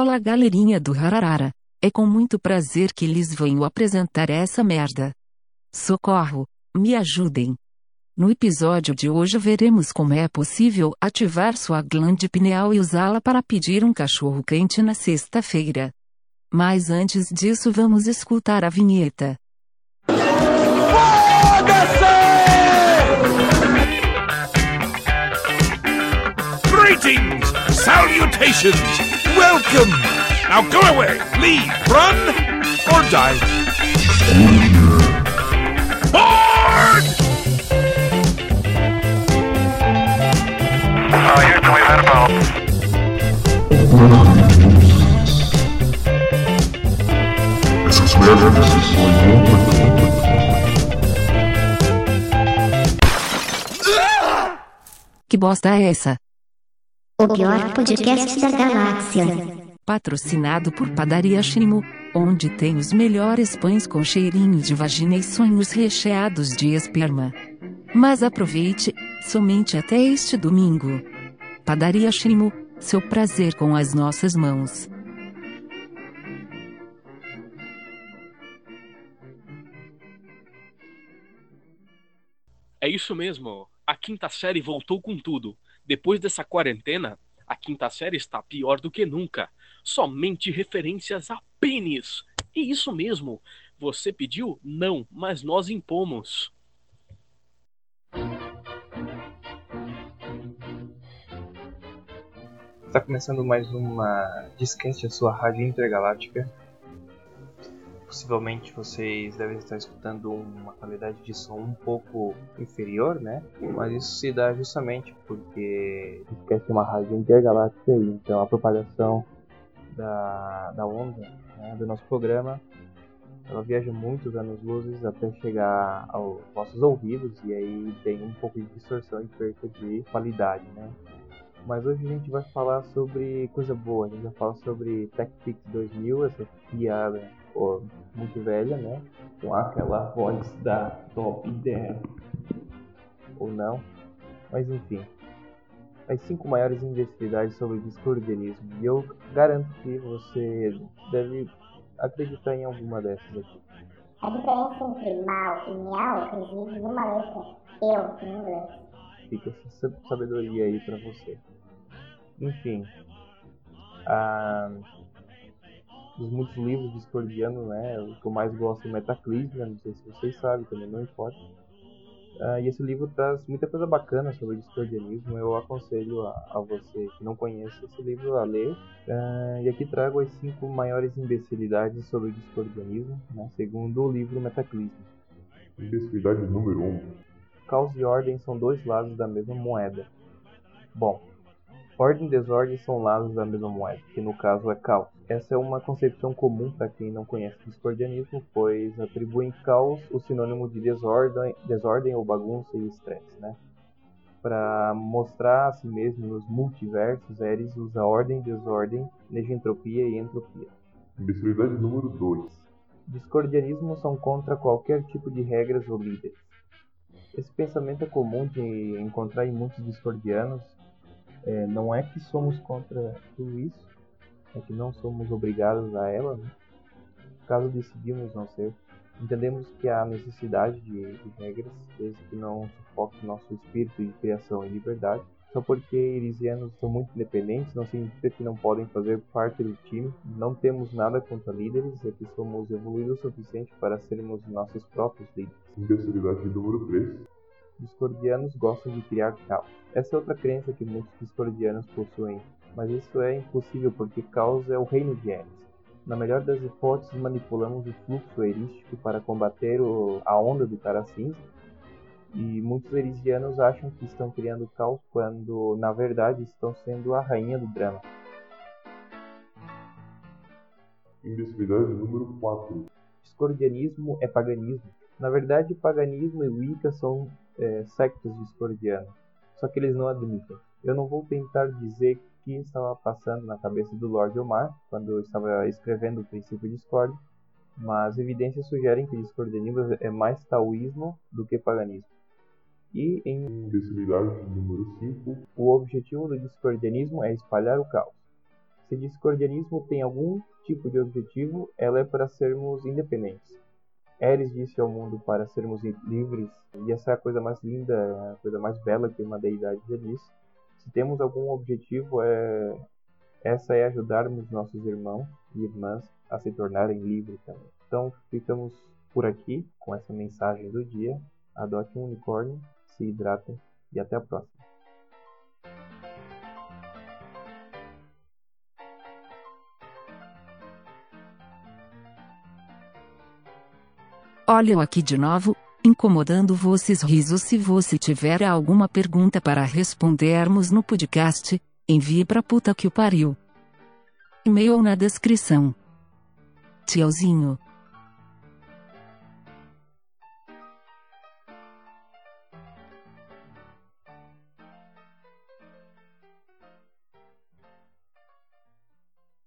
Olá galerinha do Hararara. É com muito prazer que lhes venho apresentar essa merda. Socorro, me ajudem. No episódio de hoje veremos como é possível ativar sua glande pineal e usá-la para pedir um cachorro quente na sexta-feira. Mas antes disso vamos escutar a vinheta. Greetings! Salutations! Welcome! Now go away! Leave! Run! Or die! Board! Houston, we've had a problem. Essas merdas são Que bosta é essa? O pior podcast da galáxia. Patrocinado por Padaria Shrimo, onde tem os melhores pães com cheirinho de vagina e sonhos recheados de esperma. Mas aproveite, somente até este domingo. Padaria Shrimo, seu prazer com as nossas mãos. É isso mesmo. A quinta série voltou com tudo. Depois dessa quarentena, a quinta série está pior do que nunca. Somente referências a pênis. E isso mesmo. Você pediu? Não, mas nós impomos. Está começando mais uma Discast, a sua rádio intergaláctica. Possivelmente vocês devem estar escutando uma qualidade de som um pouco inferior, né? Mas isso se dá justamente porque Discast é uma rádio intergaláctica e então a propagação da, da onda né, do nosso programa ela viaja muitos anos-luzes até chegar aos nossos ouvidos e aí tem um pouco de distorção e perca de qualidade, né? Mas hoje a gente vai falar sobre coisa boa, a gente vai falar sobre TechPix 2000, essa piada pô, muito velha, né? Com aquela voz da Top dela. Ou não. Mas enfim. As cinco maiores imbecilidades sobre discordianismo. E eu garanto que você deve acreditar em alguma dessas aqui. A diferença entre mal e miau reside numa letra eu em inglês. Fica essa sabedoria aí pra você. Enfim. Ah, dos muitos livros discordianos, né? O que eu mais gosto é Metaclisma, não sei se vocês sabem, também não importa. Ah, e esse livro traz muita coisa bacana sobre discordianismo. Eu aconselho a, a você que não conhece esse livro a ler. Ah, e aqui trago as cinco maiores imbecilidades sobre discordianismo, né? segundo o livro Metaclisma. Imbecilidade número 1. Um. Caos e ordem são dois lados da mesma moeda. Bom, ordem e desordem são lados da mesma moeda, que no caso é caos. Essa é uma concepção comum para quem não conhece discordianismo, pois atribuem caos o sinônimo de desordem, desordem ou bagunça e estresse, né? Para mostrar a si mesmo nos multiversos, Ares usa ordem, desordem, negentropia e entropia. Imbecilidade número 2. Discordianismo são contra qualquer tipo de regras ou líderes. Esse pensamento é comum de encontrar em muitos discordianos. É, não é que somos contra tudo isso, é que não somos obrigados a ela, né? caso decidimos não ser. Entendemos que há necessidade de, de regras, desde que não sufoque nosso espírito de criação e liberdade. Só porque irisianos são muito independentes não significa que não podem fazer parte do time. Não temos nada contra líderes, é que somos evoluídos o suficiente para sermos nossos próprios líderes. Imbecilidade número 3. Discordianos gostam de criar caos. Essa é outra crença que muitos discordianos possuem, mas isso é impossível porque caos é o reino de Eris. Na melhor das hipóteses, manipulamos o fluxo erístico para combater o, a onda do cara cinza, e muitos erisianos acham que estão criando caos quando, na verdade, estão sendo a rainha do drama. Imbecilidade número 4. Discordianismo é paganismo. Na verdade, paganismo e Wicca são é, sectas discordianas, só que eles não admitem. Eu não vou tentar dizer o que estava passando na cabeça do Lord Omar quando eu estava escrevendo o princípio Discord, mas evidências sugerem que discordianismo é mais taoísmo do que paganismo. E em Imbecilidade número 5. o objetivo do discordianismo é espalhar o caos. Se discordianismo tem algum tipo de objetivo, ela é para sermos independentes. Eris disse ao mundo para sermos livres, e essa é a coisa mais linda, a coisa mais bela que uma deidade já disse. Se temos algum objetivo, é... essa é ajudarmos nossos irmãos e irmãs a se tornarem livres também. Então, ficamos por aqui com essa mensagem do dia. Adote um unicórnio, se hidratem e até a próxima. Olha eu aqui de novo, incomodando vocês risos. Se você tiver alguma pergunta para respondermos no podcast, envie pra puta que o pariu. E-mail na descrição. Tchauzinho.